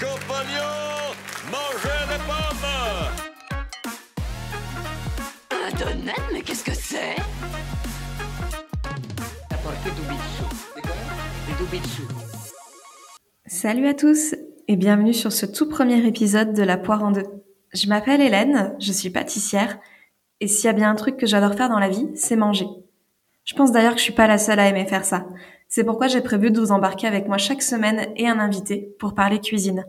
Compagnons, mangez des pommes Un donut, mais qu'est-ce que c'est? Salut à tous et bienvenue sur ce tout premier épisode de La Poire en deux. Je m'appelle Hélène, je suis pâtissière et s'il y a bien un truc que j'adore faire dans la vie, c'est manger. Je pense d'ailleurs que je suis pas la seule à aimer faire ça. C'est pourquoi j'ai prévu de vous embarquer avec moi chaque semaine et un invité pour parler cuisine.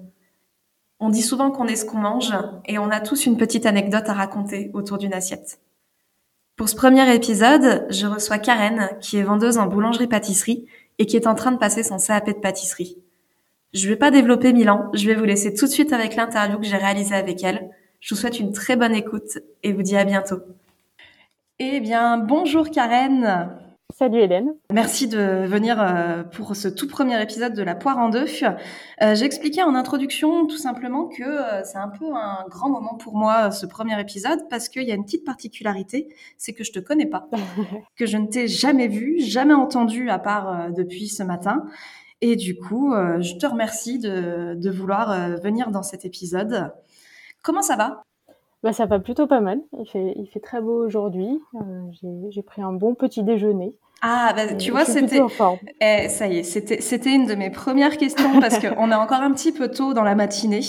On dit souvent qu'on est ce qu'on mange et on a tous une petite anecdote à raconter autour d'une assiette. Pour ce premier épisode, je reçois Karen, qui est vendeuse en boulangerie-pâtisserie et qui est en train de passer son CAP de pâtisserie. Je vais pas développer mille ans, je vais vous laisser tout de suite avec l'interview que j'ai réalisée avec elle. Je vous souhaite une très bonne écoute et vous dis à bientôt. Eh bien, bonjour Karen. Salut Hélène. Merci de venir euh, pour ce tout premier épisode de La Poire en deux. Euh, J'expliquais en introduction tout simplement que euh, c'est un peu un grand moment pour moi ce premier épisode parce qu'il y a une petite particularité, c'est que je te connais pas, que je ne t'ai jamais vu, jamais entendu à part depuis ce matin. Et du coup, je te remercie de, de vouloir venir dans cet épisode. Comment ça va? Bah, ça va plutôt pas mal. Il fait, il fait très beau aujourd'hui. Euh, J'ai pris un bon petit déjeuner. Ah, bah, tu vois, c'était. Eh, ça y est, c'était, c'était une de mes premières questions parce qu'on est encore un petit peu tôt dans la matinée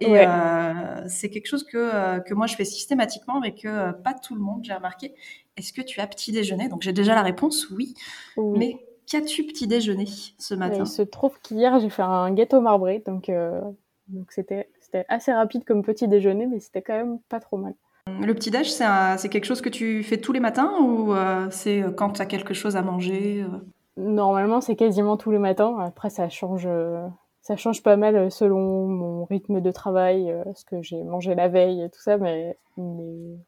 et ouais. euh, c'est quelque chose que, euh, que moi je fais systématiquement mais que euh, pas tout le monde, j'ai remarqué. Est-ce que tu as petit déjeuner? Donc j'ai déjà la réponse, oui. oui. Mais qu'as-tu petit déjeuner ce matin? Il se trouve qu'hier j'ai fait un gâteau marbré, donc euh, donc c'était c'était assez rapide comme petit déjeuner, mais c'était quand même pas trop mal. Le petit déj, c'est quelque chose que tu fais tous les matins ou euh, c'est quand tu as quelque chose à manger euh... Normalement, c'est quasiment tous les matins. Après, ça change, euh, ça change pas mal selon mon rythme de travail, euh, ce que j'ai mangé la veille et tout ça, mais, mais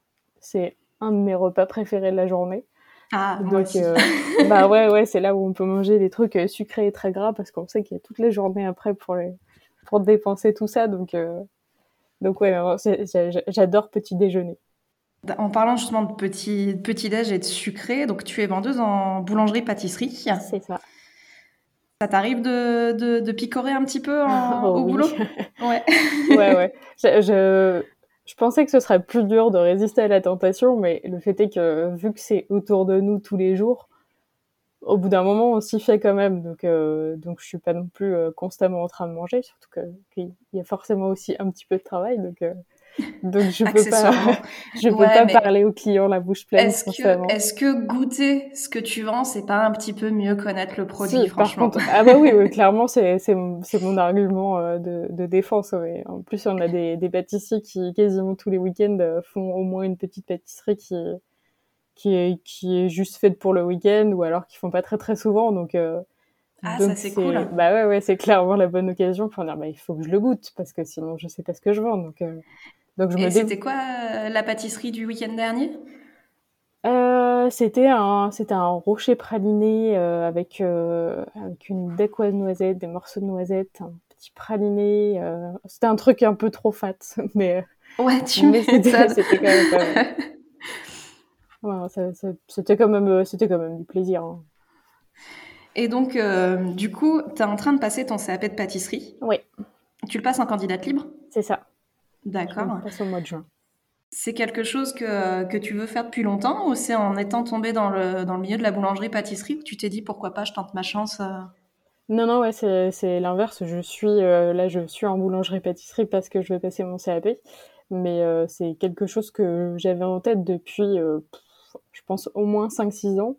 c'est un de mes repas préférés de la journée. Ah, Donc, euh, bah ouais, ouais, c'est là où on peut manger des trucs sucrés et très gras parce qu'on sait qu'il y a toutes les journées après pour les, pour dépenser tout ça. Donc, euh, donc ouais, j'adore petit déjeuner. En parlant justement de petit, petit déj et de sucré, donc tu es vendeuse en boulangerie-pâtisserie. C'est ça. Ça t'arrive de, de, de, picorer un petit peu en, oh, au oui. boulot Ouais. ouais, ouais. Je, je, je, pensais que ce serait plus dur de résister à la tentation, mais le fait est que vu que c'est autour de nous tous les jours, au bout d'un moment, on s'y fait quand même. Donc, euh, donc je suis pas non plus euh, constamment en train de manger, surtout qu'il y a forcément aussi un petit peu de travail. Donc, euh, donc je peux pas, je peux ouais, pas parler aux clients la bouche pleine est-ce que, est-ce que goûter ce que tu vends, c'est pas un petit peu mieux connaître le produit, si, franchement? par contre, Ah bah oui, oui clairement, c'est c'est c'est mon argument euh, de, de défense. Ouais. En plus, on a des, des pâtissiers qui quasiment tous les week-ends font au moins une petite pâtisserie qui qui est, qui est juste faite pour le week-end ou alors qui font pas très très souvent. Donc, euh, ah, donc ça c'est cool. Bah ouais, ouais, c'est clairement la bonne occasion pour dire bah, il faut que je le goûte parce que sinon je sais pas ce que je vends. Donc, euh, donc je Et me c'était quoi euh, la pâtisserie du week-end dernier? C'était un, c'était un rocher praliné avec, avec une dèque noisette, des morceaux de noisettes, un petit praliné. c'était un truc un peu trop fat, mais. Ouais, tu mais c'était, c'était quand même pas mal. Ça, c'était quand même, c'était quand même du plaisir. Hein. Et donc, euh, du coup, tu es en train de passer ton CAP de pâtisserie. Oui. Tu le passes en candidate libre? C'est ça. D'accord. Passe au mois de juin. C'est quelque chose que, que tu veux faire depuis longtemps ou c'est en étant tombé dans le, dans le milieu de la boulangerie-pâtisserie que tu t'es dit pourquoi pas, je tente ma chance euh... Non, non, ouais, c'est, c'est l'inverse. Je suis, euh, là, je suis en boulangerie-pâtisserie parce que je vais passer mon CAP. Mais euh, c'est quelque chose que j'avais en tête depuis euh, je pense au moins 5-6 ans.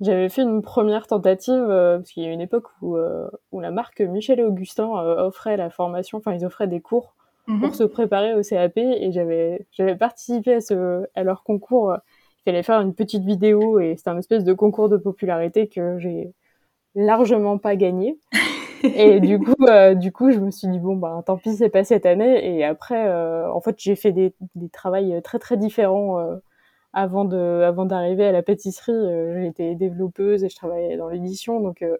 J'avais fait une première tentative, euh, parce qu'il y a une époque où, euh, où la marque Michel et Augustin euh, offrait la formation, enfin ils offraient des cours Mhm. mmh. pour se préparer au CAP, et j'avais j'avais participé à, ce, à leur concours. Il fallait faire une petite vidéo, et c'était un espèce de concours de popularité que j'ai largement pas gagné. et du coup, euh, du coup, je me suis dit bon bah tant pis, c'est pas cette année. Et après, euh, en fait, j'ai fait des, des travails très très différents euh, avant de avant d'arriver à la pâtisserie euh, j'étais développeuse et je travaillais dans l'édition donc euh,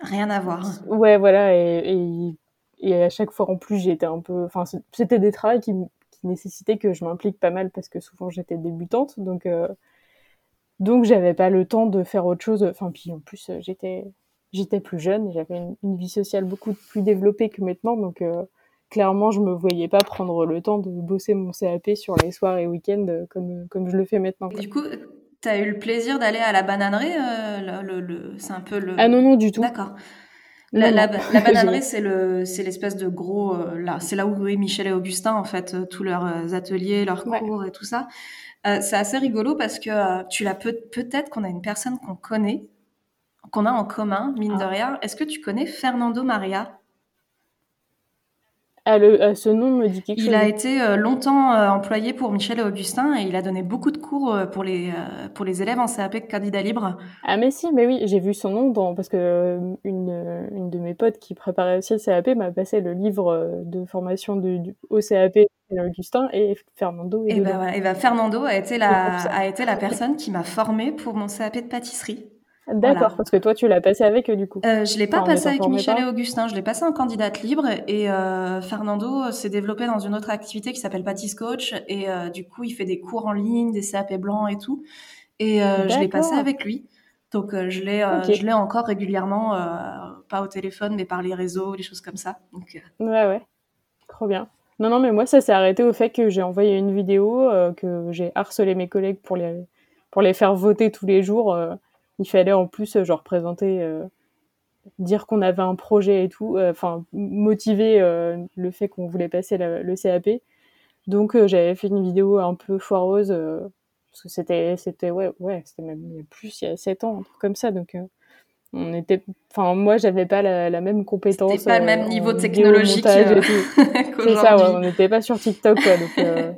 rien à voir. ouais voilà et, et, et à chaque fois en plus j'étais un peu enfin c'était des travaux qui, qui nécessitaient que je m'implique pas mal parce que souvent j'étais débutante donc euh, donc j'avais pas le temps de faire autre chose enfin puis en plus j'étais j'étais plus jeune j'avais une, une, vie sociale beaucoup plus développée que maintenant donc clairement, je me voyais pas prendre le temps de bosser mon CAP sur les soirs et week-ends comme, comme je le fais maintenant. du coup, tu as eu le plaisir d'aller à la bananerie le, le, C'est un peu le. Ah non, non, du tout. D'accord. La, la, la, bananerie, c'est le, c'est l'espèce de gros, euh, là, c'est là où est Michel et Augustin, en fait, euh, tous leurs euh, ateliers, leurs cours et tout ça. c'est assez rigolo parce que tu l'as peut, peut-être qu'on a une personne qu'on connaît, qu'on a en commun, mine de ah. rien. Est-ce que tu connais Fernando Maria? Ah, le, ce nom me dit quelque il chose. Il a été euh, longtemps euh, employé pour Michel et Augustin et il a donné beaucoup de cours euh, pour les, pour les élèves en CAP candidat libre. Ah mais si, mais oui, j'ai vu son nom dans, parce que une, une de mes potes qui préparait aussi le CAP m'a passé le livre de formation du, au CAP Augustin et Fernando. Et, bah, et bah, Fernando a été la, a été la personne qui m'a formée pour mon CAP de pâtisserie. D'accord, parce que toi, tu l'as passé avec eux, du coup. Euh, je l'ai pas passé avec Michel et Augustin, je l'ai passé en candidate libre et euh, Fernando s'est développé dans une autre activité qui s'appelle Pattis Coach et euh, du coup, il fait des cours en ligne, des CAP blancs et tout. Et euh, je l'ai passé avec lui. Donc, je l'ai l'ai encore régulièrement, pas au téléphone, mais par les réseaux, des choses comme ça. Donc, Ouais, ouais. Trop bien. Non, non, mais moi, ça s'est arrêté au fait que j'ai envoyé une vidéo, que j'ai harcelé mes collègues pour les, pour les faire voter tous les jours il fallait en plus euh, genre présenter euh, dire qu'on avait un projet et tout euh, enfin motiver le fait qu'on voulait passer le CAP donc j'avais fait une vidéo un peu foireuse parce que c'était c'était ouais ouais c'était même il y a plus il y a 7 ans un truc comme ça. Donc on était enfin moi j'avais pas la, même compétence c'était pas le même niveau technologique c'est ça ouais, on n'était pas sur TikTok quoi donc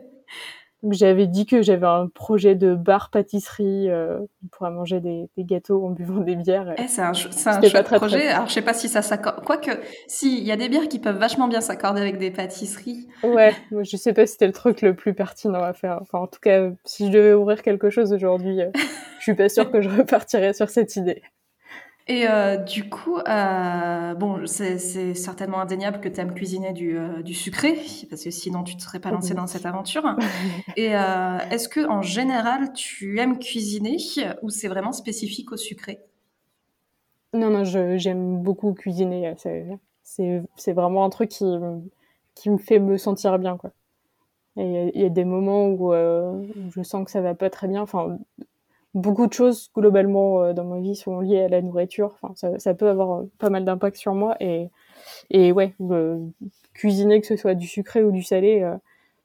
j'avais dit que j'avais un projet de bar pâtisserie euh, pour manger des, des, gâteaux en buvant des bières. Eh, c'est un, c'est un chouette projet. Alors je sais pas si ça s'accorde. Quoique, si il y a des bières qui peuvent vachement bien s'accorder avec des pâtisseries. Ouais, je sais pas si c'était le truc le plus pertinent à faire. Enfin, en tout cas, si je devais ouvrir quelque chose aujourd'hui, euh, je suis pas sûre que je repartirais sur cette idée. Et euh, du coup, euh, bon, c'est certainement indéniable que tu aimes cuisiner du, euh, du, sucré, parce que sinon tu ne te serais pas lancé dans cette aventure. Et est-ce que en général tu aimes cuisiner ou c'est vraiment spécifique au sucré? Non, non, j'aime beaucoup cuisiner. C'est vraiment un truc qui, qui me fait me sentir bien, quoi. Et il y, a des moments où, où, je sens que ça va pas très bien. Enfin, beaucoup de choses globalement euh, dans ma vie sont liées à la nourriture. Enfin, ça, ça peut avoir euh, pas mal d'impact sur moi et et ouais, euh, cuisiner que ce soit du sucré ou du salé,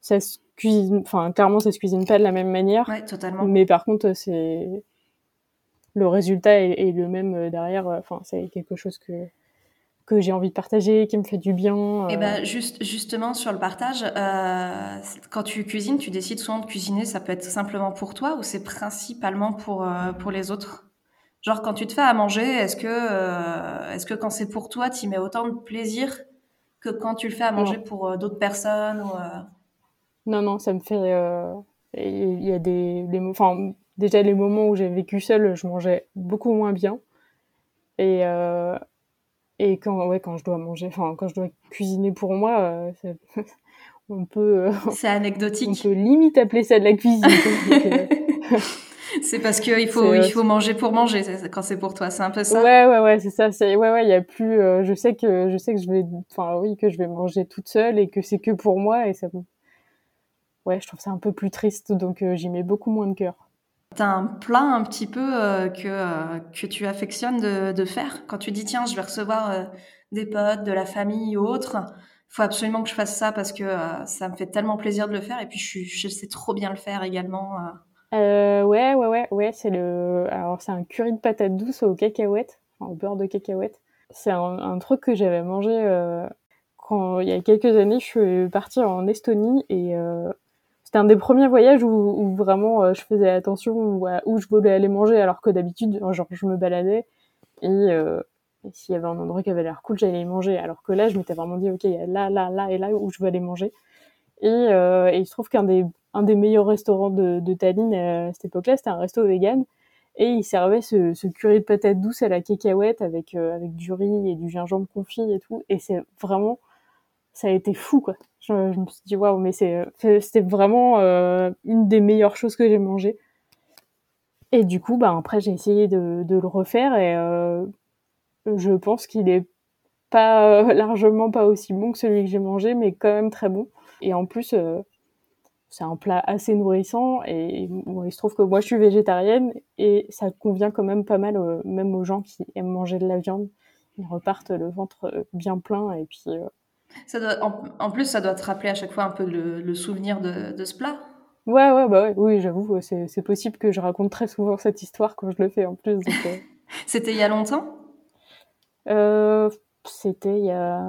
ça se cuisine. Enfin, clairement, ça se cuisine pas de la même manière. Ouais, totalement. Mais par contre, c'est le résultat est, est le même derrière. Enfin, c'est quelque chose que que j'ai envie de partager, qui me fait du bien. Et eh ben juste justement sur le partage, euh, quand tu cuisines, tu décides souvent de cuisiner, ça peut être simplement pour toi ou c'est principalement pour euh, pour les autres? Genre quand tu te fais à manger, est-ce que euh, est-ce que quand c'est pour toi, tu y mets autant de plaisir que quand tu le fais à manger pour euh, d'autres personnes ou euh? Non non, ça me fait il y a des les enfin déjà les moments où j'ai vécu seule, je mangeais beaucoup moins bien. Et euh, et quand, ouais, quand je dois manger, enfin, quand je dois cuisiner pour moi, euh, on peut. Euh, c'est anecdotique. On peut limite appeler ça de la cuisine. Euh, c'est parce qu'il faut, il faut manger pour manger quand c'est pour toi, c'est un peu ça. Ouais, ouais, ouais, c'est ça. C'est, ouais, ouais, il y a plus. je sais que, je sais que je vais, enfin, oui, que je vais manger toute seule et que c'est que pour moi et ça. Ouais, je trouve ça un peu plus triste, donc j'y mets beaucoup moins de cœur. T'as un plat un petit peu euh, que, euh, que tu affectionnes de, faire quand tu dis tiens je vais recevoir euh, des potes, de la famille ou autre, faut absolument que je fasse ça parce que ça me fait tellement plaisir de le faire et puis je, je sais trop bien le faire également. ouais ouais ouais ouais c'est le alors c'est un curry de patates douces aux cacahuètes, enfin, au beurre de cacahuètes. C'est un, un, truc que j'avais mangé quand il y a quelques années je suis partie en Estonie et c'était un des premiers voyages où, vraiment euh, je faisais attention où, où, je voulais aller manger alors que d'habitude genre je me baladais. Et, euh, s'il y avait un endroit qui avait l'air cool j'allais y manger. Alors que là je m'étais vraiment dit ok là là là et là où je veux aller manger. Et, euh, et il se trouve qu'un des meilleurs restaurants de, Tallinn à cette époque-là c'était un resto vegan. Et il servait ce, curry de patates douces à la cacahuète avec avec du riz et du gingembre confit et tout. Et c'est vraiment ça a été fou quoi je, me suis dit waouh mais c'est c'était vraiment euh, une des meilleures choses que j'ai mangé et du coup bah après j'ai essayé de, de, le refaire et euh, je pense qu'il est pas largement pas aussi bon que celui que j'ai mangé, mais quand même très bon. Et en plus, c'est un plat assez nourrissant et il se trouve que moi je suis végétarienne et ça convient quand même pas mal, même aux gens qui aiment manger de la viande. Ils repartent le ventre bien plein et puis. Ça doit, en, plus, ça doit te rappeler à chaque fois un peu le, souvenir de, de, ce plat. Ouais, ouais, bah ouais, oui, j'avoue, c'est possible que je raconte très souvent cette histoire quand je le fais en plus. C'était il y a longtemps? Euh, C'était il y a,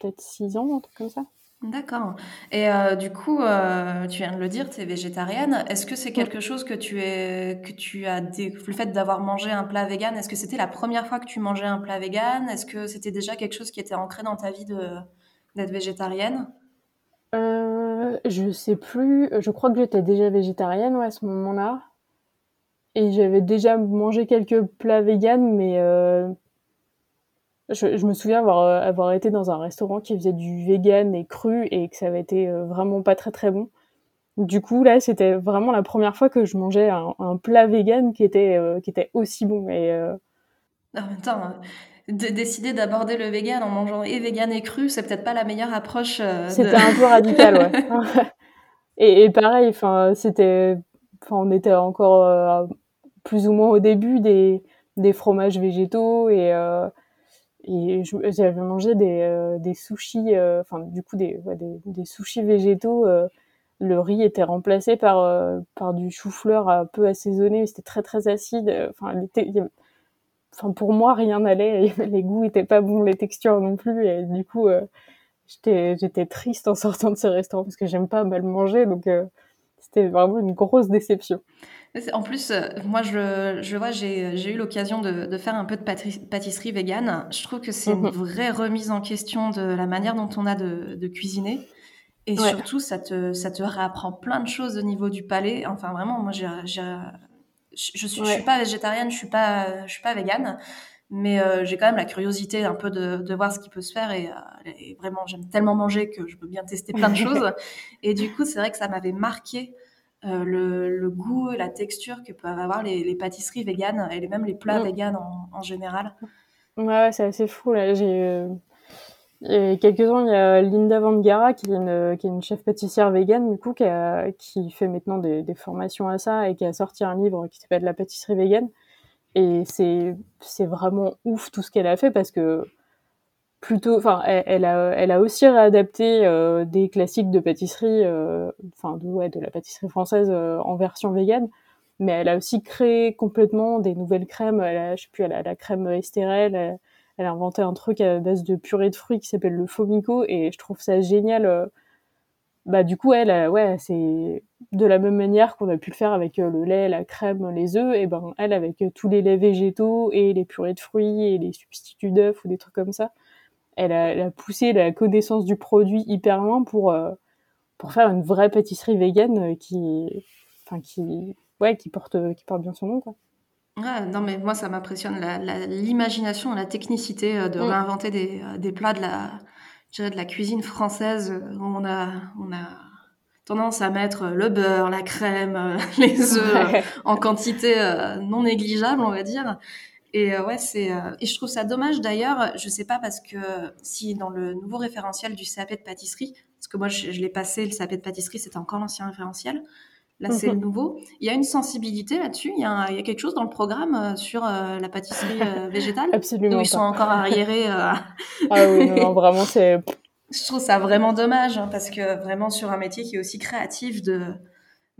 peut-être six ans, un truc comme ça. D'accord. Et euh, du coup, euh, tu viens de le dire, tu es végétarienne. Est-ce que c'est quelque chose que tu es que tu as le fait d'avoir mangé un plat vegan Est-ce que c'était la première fois que tu mangeais un plat vegan? Est-ce que c'était déjà quelque chose qui était ancré dans ta vie de d'être végétarienne? Euh, Je sais plus. Je crois que j'étais déjà végétarienne à ce moment-là. Et j'avais déjà mangé quelques plats véganes, mais euh, je, me souviens avoir, euh, avoir été dans un restaurant qui faisait du vegan et cru et que ça avait été euh, vraiment pas très très bon. Du coup, là, c'était vraiment la première fois que je mangeais un, plat vegan qui était, qui était aussi bon. Et, En même temps, de décider d'aborder le vegan en mangeant et vegan et cru, c'est peut-être pas la meilleure approche. C'était un peu radical, ouais. et, et, pareil, enfin, c'était, on était encore plus ou moins au début des, des fromages végétaux et euh, et j'avais mangé des, euh, des sushis, euh, enfin du coup des, des, des, sushis végétaux. le riz était remplacé par par du chou-fleur un peu assaisonné, c'était très très acide. Enfin, enfin pour moi rien n'allait, les goûts étaient pas bons, les textures non plus, et du coup j'étais j'étais triste en sortant de ce restaurant parce que j'aime pas mal manger, donc c'était vraiment une grosse déception. En plus, euh, moi, je, je vois, j'ai eu l'occasion de, de, faire un peu de pâtisserie végane. Je trouve que c'est une mhm. vraie remise en question de la manière dont on a de, de cuisiner. Et surtout, ça te, ça te réapprend plein de choses au niveau du palais. Enfin, vraiment, moi, j'ai, je suis, je suis pas végétarienne, je suis pas, je suis pas végane, mais euh, j'ai quand même la curiosité un peu de, de, voir ce qui peut se faire. Et, euh, et vraiment, j'aime tellement manger que je peux bien tester plein de choses. Et du coup, c'est vrai que ça m'avait marqué euh, le, le, goût, la texture que peuvent avoir les, les pâtisseries véganes et même les plats mm. véganes en, en, général. Ouais, c'est assez fou. Là. J'ai, il y a quelques ans, il y a Linda Vangara, qui est une, qui est une chef pâtissière végane, du coup, qui, a, qui fait maintenant des, des, formations à ça et qui a sorti un livre qui s'appelle La pâtisserie végane. Et c'est, c'est vraiment ouf tout ce qu'elle a fait parce que plutôt, enfin, elle, a, elle a aussi réadapté euh, des classiques de pâtisserie, euh, enfin, de, la pâtisserie française euh, en version végane, mais elle a aussi créé complètement des nouvelles crèmes. Elle a, je sais plus, elle a la crème Estérel, elle, elle, a inventé un truc à base de purée de fruits qui s'appelle le Fomico, et je trouve ça génial. Bah, du coup, elle, ouais, c'est de la même manière qu'on a pu le faire avec le lait, la crème, les œufs, et ben, elle, avec tous les laits végétaux et les purées de fruits et les substituts d'œufs ou des trucs comme ça elle a, poussé la connaissance du produit hyper loin pour euh, pour faire une vraie pâtisserie végane qui enfin qui ouais qui porte qui porte bien son nom quoi. non mais moi ça m'impressionne l'imagination, la, technicité euh, de mm. réinventer des, euh, des, plats de la de la cuisine française où on a on a tendance à mettre le beurre, la crème, les œufs en quantité non négligeable, on va dire. Et euh, ouais, c'est euh, et je trouve ça dommage d'ailleurs. Je sais pas parce que si dans le nouveau référentiel du CAP de pâtisserie, parce que moi je, l'ai passé le CAP de pâtisserie, c'était encore l'ancien référentiel. Là, c'est le mhm. nouveau. Il y a une sensibilité là-dessus. Il, y a, il y a quelque chose dans le programme euh, sur la pâtisserie végétale? Absolument. Où ils sont encore arriérés. ah oui, non, vraiment, c'est. Je trouve ça vraiment dommage hein, parce que vraiment sur un métier qui est aussi créatif de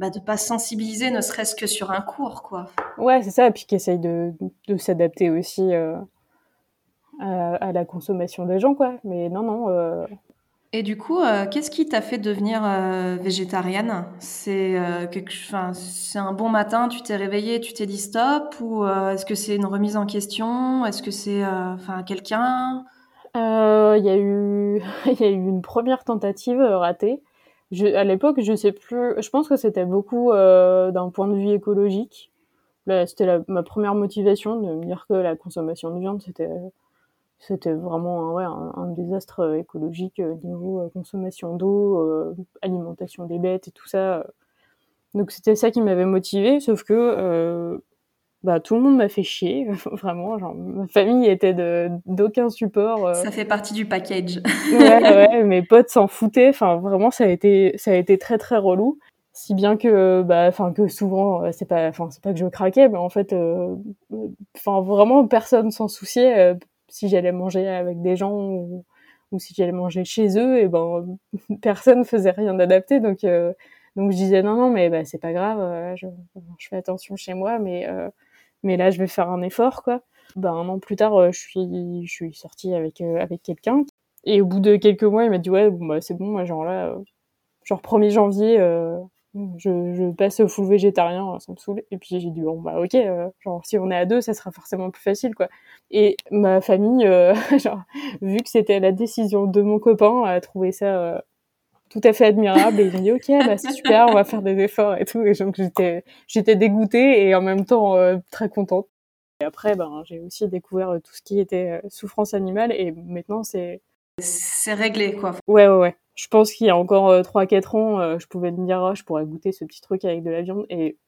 bah, de pas sensibiliser, ne serait-ce que sur un cours, quoi. Ouais, c'est ça, et puis qui essaye de, de s'adapter aussi euh, à, la consommation des gens, quoi. Mais non, non. Euh... Et du coup, euh, qu'est-ce qui t'a fait devenir euh, végétarienne? Enfin, c'est un bon matin, tu t'es réveillé, tu t'es dit stop, ou est-ce que c'est une remise en question? Est-ce que c'est, enfin, quelqu'un? Il y a eu, y a eu une première tentative ratée à l'époque, je sais plus. Je pense que c'était beaucoup euh, d'un point de vue écologique. C'était ma première motivation de me dire que la consommation de viande, c'était c'était vraiment un, ouais, un, désastre écologique euh, niveau euh, consommation d'eau, euh, alimentation des bêtes et tout ça. Donc c'était ça qui m'avait motivé, sauf que bah tout le monde m'a fait chier, vraiment. Genre, ma famille était de d'aucun support. euh. Ça fait partie du package. ouais, ouais, mes potes s'en foutaient. Enfin, vraiment, ça a été, ça a été très très relou. Si bien que, bah, enfin, que souvent, euh, c'est pas, enfin, c'est pas que je craquais, mais en fait, euh, euh, vraiment, personne s'en souciait. Si j'allais manger avec des gens ou, si j'allais manger chez eux, et ben, personne faisait rien d'adapté. Donc, euh, donc je disais non, non, mais bah, c'est pas grave. euh, je, fais attention chez moi, mais, euh, mais là, je vais faire un effort, quoi. Ben, un an plus tard, je suis, je suis sortie avec, avec quelqu'un et au bout de quelques mois, il m'a dit ouais, bon, bah, c'est bon, genre là, genre 1er janvier, je, je passe au full végétarien, ça me saoule. Et puis j'ai dit bon bah ok, euh, genre si on est à deux, ça sera forcément plus facile quoi. Et ma famille, euh, genre vu que c'était la décision de mon copain, a trouvé ça euh, tout à fait admirable et il m'a dit ok bah c'est super, on va faire des efforts et tout. Et donc j'étais j'étais dégoûtée et en même temps euh, très contente. Et après ben j'ai aussi découvert euh, tout ce qui était euh, souffrance animale et maintenant c'est C'est réglé, quoi. Ouais, ouais, ouais. Je pense qu'il y a encore euh, 3-4 ans, euh, je pouvais me dire, ah, je pourrais goûter ce petit truc avec de la viande. Et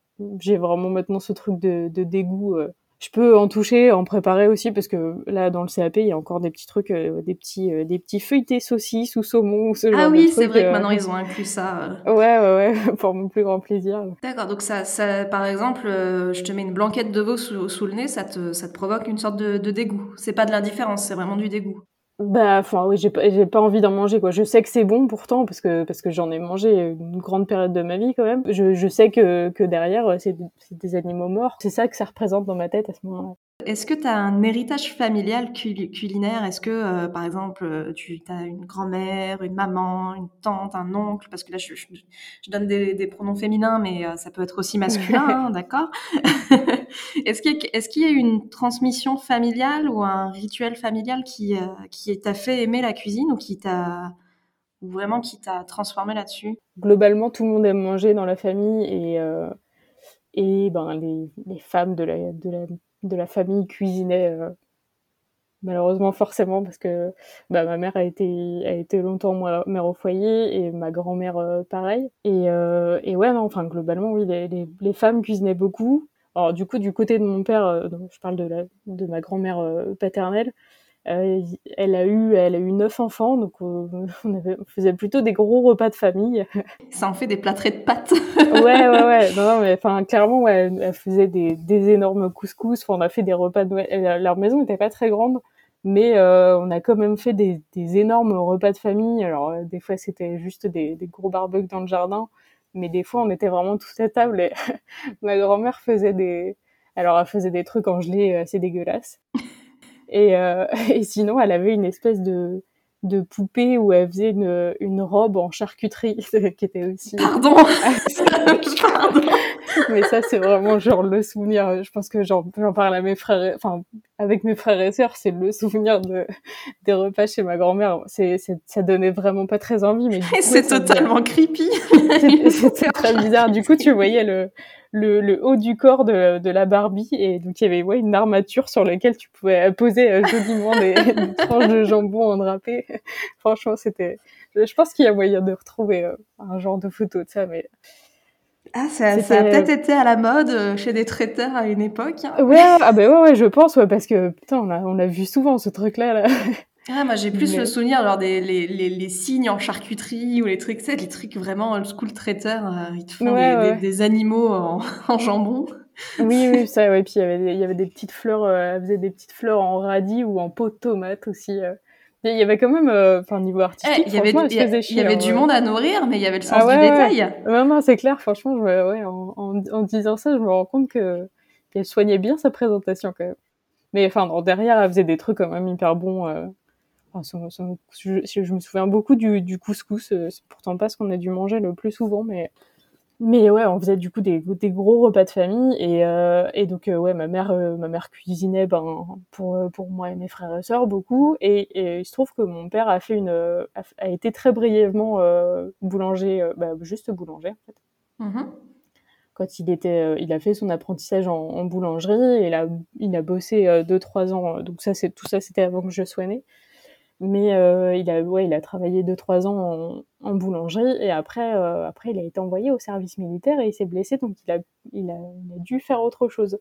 j'ai vraiment maintenant ce truc de, de dégoût. euh. Je peux en toucher, en préparer aussi, parce que là, dans le CAP, il y a encore des petits trucs, euh, des petits, euh, des petits feuilletés saucisses ou saumon ou ce genre Ah de oui, c'est vrai que euh. maintenant ils ont inclus ça. euh. Ouais, ouais, ouais, pour mon plus grand plaisir. D'accord, donc ça, ça, par exemple, euh, je te mets une blanquette de veau sous, sous le nez, ça te, ça te provoque une sorte de, de dégoût. C'est pas de l'indifférence, c'est vraiment du dégoût. Bah, enfin, oui, j'ai pas, j'ai pas envie d'en manger, quoi. Je sais que c'est bon pourtant, parce que, parce que j'en ai mangé une grande période de ma vie, quand même. Je, je sais que, que derrière, euh, c'est, c'est des animaux morts. C'est ça que ça représente dans ma tête à ce moment-là. Est-ce que tu as un héritage familial cul- culinaire? Est-ce que, euh, par exemple, euh, tu as une grand-mère, une maman, une tante, un oncle? Parce que là, je, je- je donne des, des pronoms féminins, mais euh, ça peut être aussi masculin, hein, d'accord? Est-ce qu'il y, qu'il y a une transmission familiale ou un rituel familial qui, euh, qui t'a fait aimer la cuisine ou qui t'a vraiment qui t'a transformé là-dessus? Globalement, tout le monde aime manger dans la famille et, euh, et ben, les, les femmes de la, de la, de la famille cuisinaient, euh, malheureusement, forcément, parce que bah, ma mère a été, a été longtemps mère au foyer et ma grand-mère, pareil. Et, et ouais, enfin, globalement, oui, les, les, les femmes cuisinaient beaucoup. Alors, du coup, du côté de mon père, euh, donc, je parle de, la, de ma grand-mère euh, paternelle, euh, elle a eu, elle a eu neuf enfants, donc on, avait, on faisait plutôt des gros repas de famille. Ça en fait des plâtrés de pâtes. ouais, ouais, ouais. Non, non, mais enfin, clairement, ouais, elle, faisait des, des énormes couscous. Enfin, on a fait des repas de Leur maison n'était pas très grande, mais euh, on a quand même fait des, des énormes repas de famille. Alors, des fois, c'était juste des, des gros barbecues dans le jardin, mais des fois, on était vraiment tous à table. Et ma grand-mère faisait des, alors, elle faisait des trucs en gelée assez dégueulasses. Et, euh, et sinon, elle avait une espèce de de poupée où elle faisait une, une robe en charcuterie qui était aussi Pardon. Pardon. Mais ça c'est vraiment genre le souvenir. Je pense que j'en j'en parle à mes frères et- enfin avec mes frères et sœurs c'est le souvenir de des repas chez ma grand-mère. C'est c'est ça donnait vraiment pas très envie mais C'est faisait- totalement creepy. c'était très bizarre. Du coup tu voyais le le, le haut du corps de, de la Barbie et donc il y avait ouais, une armature sur laquelle tu pouvais poser euh, joliment des, des tranches de jambon en drapé franchement c'était je pense qu'il y a moyen de retrouver euh, un genre de photo de ça mais Ah, ça, ça a peut-être été à la mode euh, chez des traiteurs à une époque. Ouais, ah bah ouais, ouais, je pense, ouais, parce que putain, on a, on a vu souvent ce truc-là, là. Ah, moi, j'ai plus Mais- le souvenir genre des les, les, les signes en charcuterie ou les trucs, sais, les trucs vraiment old school traiteurs. euh, ils te font Ouais, des, ouais. Des, des animaux en, en jambon. Oui, oui, ça, ouais, puis il y avait, des- il y avait des petites fleurs, euh, elle faisait des petites fleurs en radis ou en pot de tomate aussi. euh. Il y avait quand même, euh, enfin, niveau Eh, artistique, Il y avait, il elle y, a- chier. avait hein, du ouais. monde à nourrir, mais il y avait le sens Ah ouais, du ouais. détail. Non, non, c'est clair, franchement, je, ouais, en, en, en disant ça, je me rends compte que qu'elle soignait bien sa présentation, quand même. Mais enfin, derrière, elle faisait des trucs quand même hyper bons. Enfin, je, je me souviens beaucoup du, du couscous, euh, c'est pourtant pas ce qu'on a dû manger le plus souvent, mais mais ouais, on faisait du coup des, des gros repas de famille et, euh, et donc euh, ouais, ma mère, euh, ma mère cuisinait ben pour pour moi et mes frères et sœurs beaucoup et, et il se trouve que mon père a fait une a, a été très brièvement boulanger, bah, juste boulanger en fait. Mhm. Quand il était, il a fait son apprentissage en, en boulangerie et il a il a bossé euh, deux trois ans donc ça c'est tout ça c'était avant que je sois née. Mais euh, il a, ouais, il a travaillé 2-3 ans en, boulangerie et après, euh, après, il a été envoyé au service militaire et il s'est blessé, donc il a, il a, il a dû faire autre chose.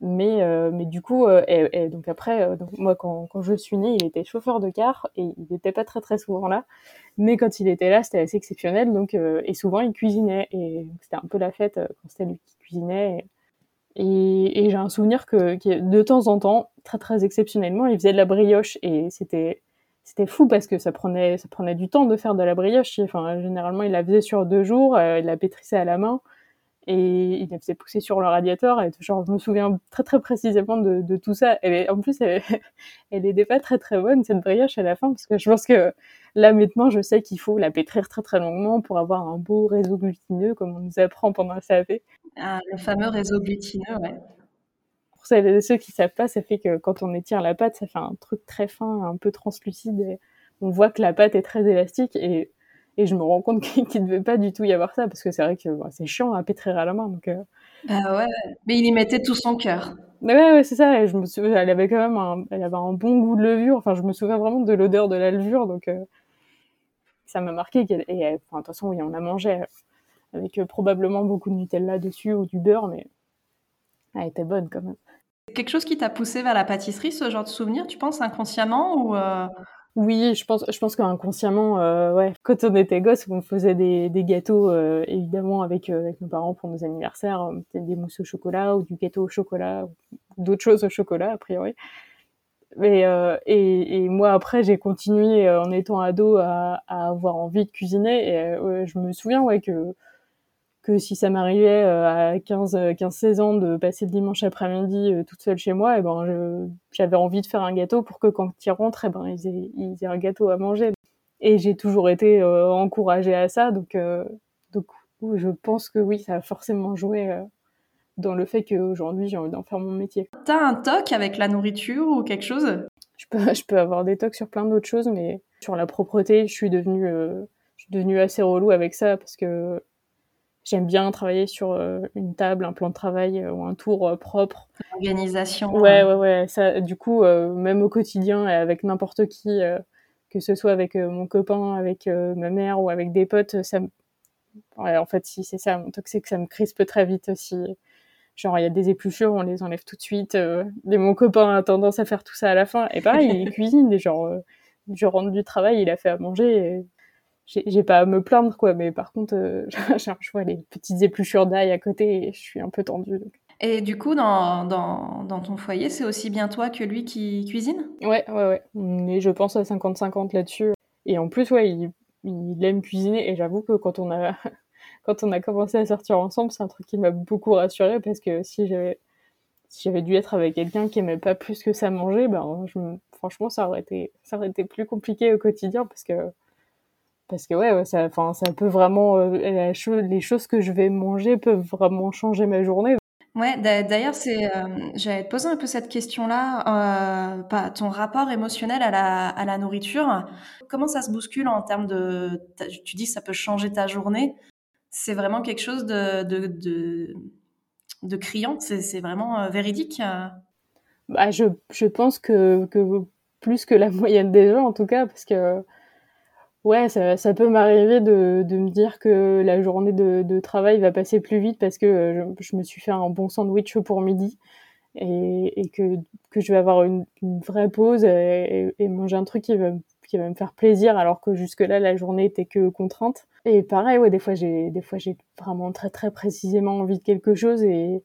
Mais, euh, mais du coup, euh, et, donc après, euh, donc moi, quand, quand je suis née, il était chauffeur de car et il n'était pas très très souvent là. Mais quand il était là, c'était assez exceptionnel. Donc, et souvent, il cuisinait. Et c'était un peu la fête quand c'était lui qui cuisinait. Et, et j'ai un souvenir que, que, de temps en temps, très très exceptionnellement, il faisait de la brioche. Et c'était c'était fou parce que ça prenait ça prenait du temps de faire de la brioche. Enfin, généralement, il la faisait sur deux jours, il la pétrissait à la main et il la faisait pousser sur le radiateur. Et je me souviens très très précisément de, tout ça. Et en plus elle, elle n'était pas très très bonne cette brioche à la fin parce que je pense que là maintenant je sais qu'il faut la pétrir très très longuement pour avoir un beau réseau glutineux comme on nous apprend pendant le CAP ah, le fameux réseau glutineux ouais pour celles et ceux qui savent pas ça fait que quand on étire la pâte ça fait un truc très fin un peu translucide et on voit que la pâte est très élastique et et je me rends compte qu'il ne devait pas du tout y avoir ça, parce que c'est vrai que bah, c'est chiant à pétrir à la main. Donc, euh... bah ouais, mais il y mettait tout son cœur. Ouais, ouais, c'est ça. Et je me souviens, elle avait quand même un, elle avait un bon goût de levure. Enfin, je me souviens vraiment de l'odeur de la levure, donc euh, ça m'a marqué. Qu'elle, et enfin, de toute façon, oui, on a mangé euh, avec euh, probablement beaucoup de Nutella dessus ou du beurre, mais elle était bonne quand même. Quelque chose qui t'a poussé vers la pâtisserie, ce genre de souvenir, tu penses inconsciemment ou oui, je pense, je pense qu'inconsciemment, euh, ouais, quand on était gosse, on faisait des, des gâteaux, euh, évidemment, avec, euh, avec nos parents pour nos anniversaires, des mousses au chocolat ou du gâteau au chocolat, d'autres choses au chocolat, a priori. Et, et, moi, après, j'ai continué, en étant ado, à, à, avoir envie de cuisiner. Et je me souviens, ouais, que que si ça m'arrivait euh, à 15, 15, 16 ans de passer le dimanche après-midi euh, toute seule chez moi, et eh ben j'avais envie de faire un gâteau pour que quand ils rentrent, et eh ben ils aient, ils aient, un gâteau à manger. Et j'ai toujours été euh, encouragée à ça, donc donc je pense que oui, ça a forcément joué dans le fait qu'aujourd'hui j'ai envie d'en faire mon métier. T'as un toc avec la nourriture ou quelque chose? Je peux, je peux avoir des tocs sur plein d'autres choses, mais sur la propreté, je suis devenue, je suis devenue assez relou avec ça parce que J'aime bien travailler sur euh, une table, un plan de travail euh, ou un tour euh, propre. Organisation. Ouais, ouais, ouais. Ça, du coup, même au quotidien et avec n'importe qui, que ce soit avec mon copain, avec ma mère ou avec des potes, ça ouais, en fait, si c'est ça, mon truc, c'est que ça me crispe très vite aussi. Genre, il y a des épluchures, on les enlève tout de suite. mais mon copain a tendance à faire tout ça à la fin. Et pareil, il cuisine, et genre, je rentre du travail, il a fait à manger. Et j'ai pas à me plaindre quoi mais par contre euh, je vois les petites épluchures d'ail à côté et je suis un peu tendue et du coup dans, dans, dans ton foyer c'est aussi bien toi que lui qui cuisine? Ouais ouais ouais. Mais je pense à 50-50 là-dessus. Et en plus ouais il, il aime cuisiner et j'avoue que quand on a quand on a commencé à sortir ensemble c'est un truc qui m'a beaucoup rassurée parce que si j'avais si j'avais dû être avec quelqu'un qui aimait pas plus que ça manger ben je, franchement ça aurait été ça aurait été plus compliqué au quotidien parce que parce que ouais, ça, enfin, ça peut vraiment, euh, les choses que je vais manger peuvent vraiment changer ma journée. Ouais, d'ailleurs, c'est, euh, j'allais te poser un peu cette question-là, euh, ton rapport émotionnel à la, à la nourriture. Comment ça se bouscule en termes de, tu dis, ça peut changer ta journée. C'est vraiment quelque chose de, de, de, de criant. C'est vraiment véridique. Bah, je, je pense que, que plus que la moyenne des gens, en tout cas, parce que Ouais, ça, ça peut m'arriver de, de, me dire que la journée de, de, travail va passer plus vite parce que euh, je, me suis fait un bon sandwich pour midi et, et que, que je vais avoir une, une vraie pause et, et, manger un truc qui va, qui va me faire plaisir alors que jusque-là, la journée était que contrainte. Et pareil, ouais, des fois, j'ai, des fois, j'ai vraiment très, très précisément envie de quelque chose et,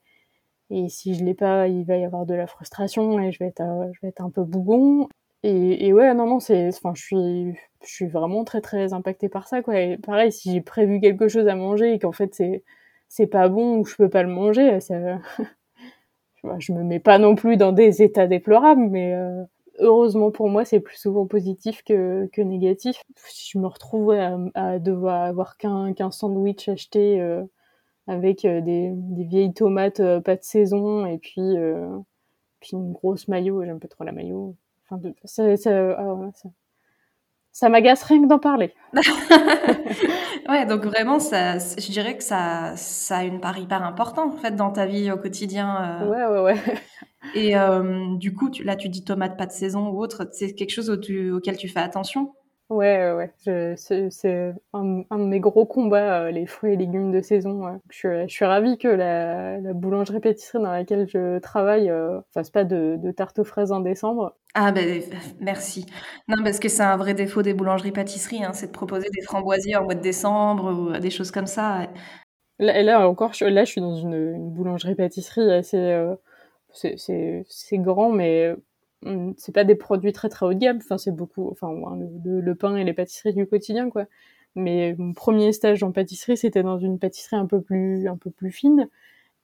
et si je l'ai pas, il va y avoir de la frustration et je vais être, je vais être un peu bougon. Et, et ouais, non, non, c'est, enfin, je suis, je suis vraiment très très impactée par ça, quoi. Et pareil, si j'ai prévu quelque chose à manger et qu'en fait c'est, c'est pas bon ou je peux pas le manger, ça, je me mets pas non plus dans des états déplorables, mais euh, heureusement pour moi, c'est plus souvent positif que, que négatif. Si je me retrouve à, à devoir avoir qu'un, qu'un sandwich acheté euh, avec euh, des, des, vieilles tomates pas de saison et puis, puis une grosse maillot, j'aime pas trop la maillot Enfin, ah, ça, ça m'agace rien que d'en parler. ouais, donc vraiment, ça, je dirais que ça, ça a une part hyper importante en fait dans ta vie au quotidien. Euh. Ouais, ouais, ouais. Et euh, du coup, tu, là, tu dis tomate pas de saison ou autre, c'est quelque chose au tu, auquel tu fais attention? Ouais, ouais, je, c'est, c'est un, un, de mes gros combats, euh, les fruits et légumes de saison. Ouais. Je, je, suis ravie que la, la boulangerie-pâtisserie dans laquelle je travaille euh, fasse pas de, de tarte aux fraises en décembre. Ah ben merci. Non parce que c'est un vrai défaut des boulangeries-pâtisseries, hein, c'est de proposer des framboisiers en mois de décembre ou des choses comme ça. Là, là encore, je, là je suis dans une, une boulangerie-pâtisserie assez, euh, c'est, c'est, c'est grand mais c'est pas des produits très très haut de gamme. Enfin c'est beaucoup enfin le, le, pain et les pâtisseries du quotidien quoi. Mais mon premier stage en pâtisserie c'était dans une pâtisserie un peu plus un peu plus fine.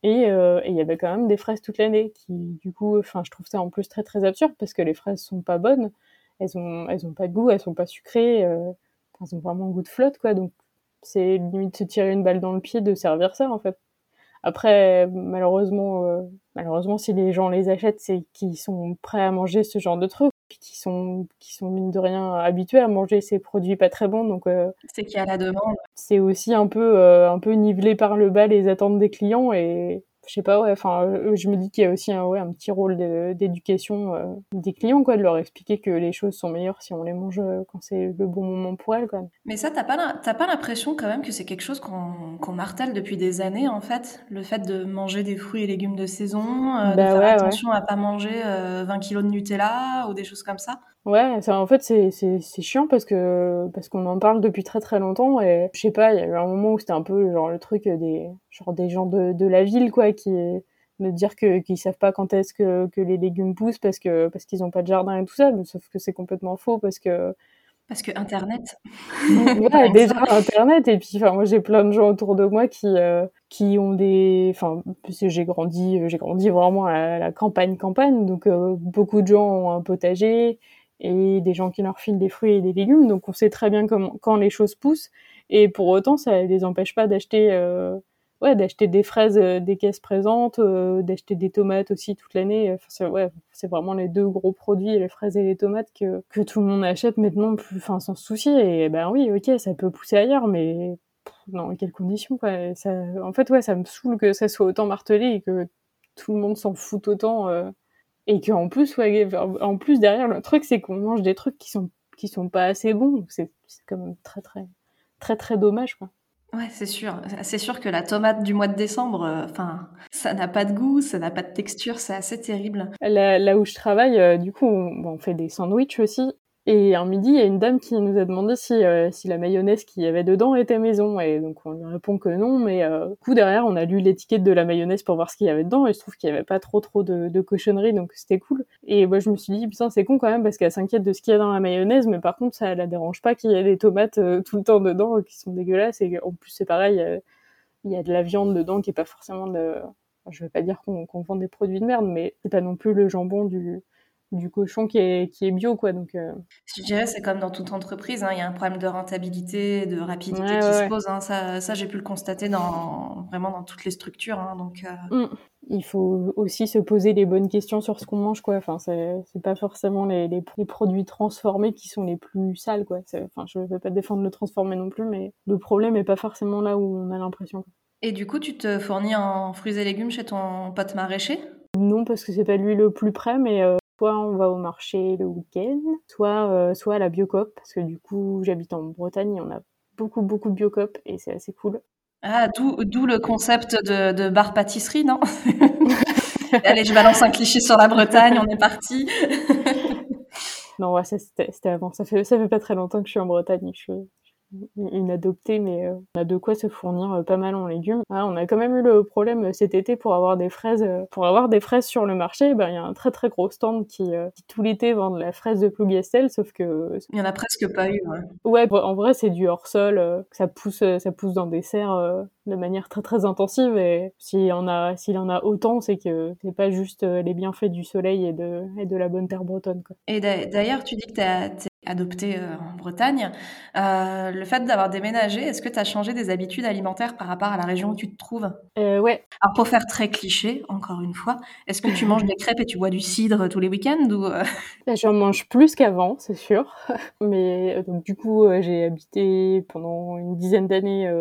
Et euh, il y avait quand même des fraises toute l'année qui du coup enfin je trouve ça en plus très très absurde parce que les fraises sont pas bonnes. Elles ont elles ont pas de goût elles sont pas sucrées euh, elles ont vraiment un goût de flotte quoi. Donc c'est limite se tirer une balle dans le pied de servir ça en fait après, malheureusement, euh, malheureusement, si les gens les achètent, c'est qu'ils sont prêts à manger ce genre de trucs, puis qui sont, qui sont mine de rien habitués à manger ces produits pas très bons. Donc, euh, c'est qu'il y a la demande. C'est aussi un peu, euh, un peu nivelé par le bas les attentes des clients et je sais pas, ouais, enfin, euh, je me dis qu'il y a aussi un, ouais, un petit rôle d'éducation euh, des clients, quoi, de leur expliquer que les choses sont meilleures si on les mange euh, quand c'est le bon moment pour elles, quoi. Mais ça, t'as pas, pas l'impression quand même que c'est quelque chose qu'on qu'on martèle depuis des années, en fait, le fait de manger des fruits et légumes de saison, de bah faire attention à pas manger 20 kilos de Nutella ou des choses comme ça? Ouais, ça, en fait, c'est, c'est, c'est chiant parce que, parce qu'on en parle depuis très très longtemps et je sais pas, il y a eu un moment où c'était un peu genre le truc des, genre des gens de, de la ville, quoi, qui, de dire que, qu'ils savent pas quand est-ce que, que les légumes poussent parce que, parce qu'ils ont pas de jardin et tout ça, mais sauf que c'est complètement faux parce que, parce que Internet. ouais, déjà Internet. Et puis, enfin, moi, j'ai plein de gens autour de moi qui, euh, qui ont des, enfin, j'ai grandi, j'ai grandi vraiment à la campagne, campagne. Donc, euh, beaucoup de gens ont un potager et des gens qui leur filent des fruits et des légumes. Donc on sait très bien quand les choses poussent. Et pour autant, ça les empêche pas d'acheter euh, ouais, d'acheter des fraises euh, des caisses présentes, euh, d'acheter des tomates aussi toute l'année. Enfin, c'est, ouais, c'est vraiment les deux gros produits, les fraises et les tomates, que, que tout le monde achète maintenant enfin, sans souci. Et ben oui, ok, ça peut pousser ailleurs, mais dans quelles conditions quoi ça, En fait, ouais, ça me saoule que ça soit autant martelé et que tout le monde s'en fout autant. Et qu'en plus ouais, en plus derrière le truc c'est qu'on mange des trucs qui sont qui sont pas assez bons c'est quand même très très très très dommage quoi Ouais, c'est sûr. C'est sûr que la tomate du mois de décembre, euh, enfin, ça n'a pas de goût, ça n'a pas de texture, c'est assez terrible. Là, là, où je travaille, euh, du coup, on, on, fait des sandwichs aussi. Et un midi, il y a une dame qui nous a demandé si, euh, si la mayonnaise qu'il y avait dedans était maison. Et donc on lui répond que non, mais euh, coup derrière, on a lu l'étiquette de la mayonnaise pour voir ce qu'il y avait dedans. Et je trouve qu'il y avait pas trop trop de, de donc c'était cool. Et moi je me suis dit, putain, c'est con quand même parce qu'elle s'inquiète de ce qu'il y a dans la mayonnaise, mais par contre ça la dérange pas qu'il y ait des tomates euh, tout le temps dedans qui sont dégueulasses. Et en plus c'est pareil, euh, il y a de la viande dedans qui est pas forcément de... je veux pas dire qu'on qu vend des produits de merde, mais c'est pas non plus le jambon du du cochon qui est, qui est bio, quoi. Donc, euh... Je dirais, c'est comme dans toute entreprise, hein, il y a un problème de rentabilité, de rapidité ouais, qui ouais. se pose. Hein. Ça, ça j'ai pu le constater dans, vraiment dans toutes les structures. Hein, donc, euh... mmh. Il faut aussi se poser les bonnes questions sur ce qu'on mange, quoi. Enfin, c'est pas forcément les, les, les, produits transformés qui sont les plus sales, quoi. Enfin, je vais pas défendre le transformé non plus, mais le problème est pas forcément là où on a l'impression. Et du coup, tu te fournis en fruits et légumes chez ton pote maraîcher? Non, parce que c'est pas lui le plus près, mais euh, soit on va au marché le week-end, soit, euh, soit à la Biocop, parce que du coup, j'habite en Bretagne et on a beaucoup, beaucoup de Biocop et c'est assez cool. Ah, d'où le concept de, de bar-pâtisserie, non? Allez, je balance un cliché sur la Bretagne, on est parti. non, ouais, c'était avant. Ça fait, ça fait pas très longtemps que je suis en Bretagne. Je adoptée, mais euh, on a de quoi se fournir euh, pas mal en légumes. Ah, on a quand même eu le problème euh, cet été pour avoir des fraises. Pour avoir des fraises sur le marché, ben il y a un très très gros stand qui, qui tout l'été vend de la fraise de Plougastel, sauf que il y en a presque pas eu. Ouais, ouais en vrai c'est du hors sol, ça pousse ça pousse dans des serres de manière très très intensive et s'il en a s'il en a autant, c'est que c'est pas juste les bienfaits du soleil et de et de la bonne terre bretonne. Quoi. Et d'ailleurs, tu dis que t'as adopté euh, en Bretagne. Euh, le fait d'avoir déménagé, est-ce que tu as changé des habitudes alimentaires par rapport à la région où tu te trouves? Euh, Ouais. Alors pour faire très cliché, encore une fois, est-ce que tu manges des crêpes et tu bois du cidre tous les week-ends ou J'en mange plus qu'avant, c'est sûr. Mais donc du coup, j'ai habité pendant une dizaine d'années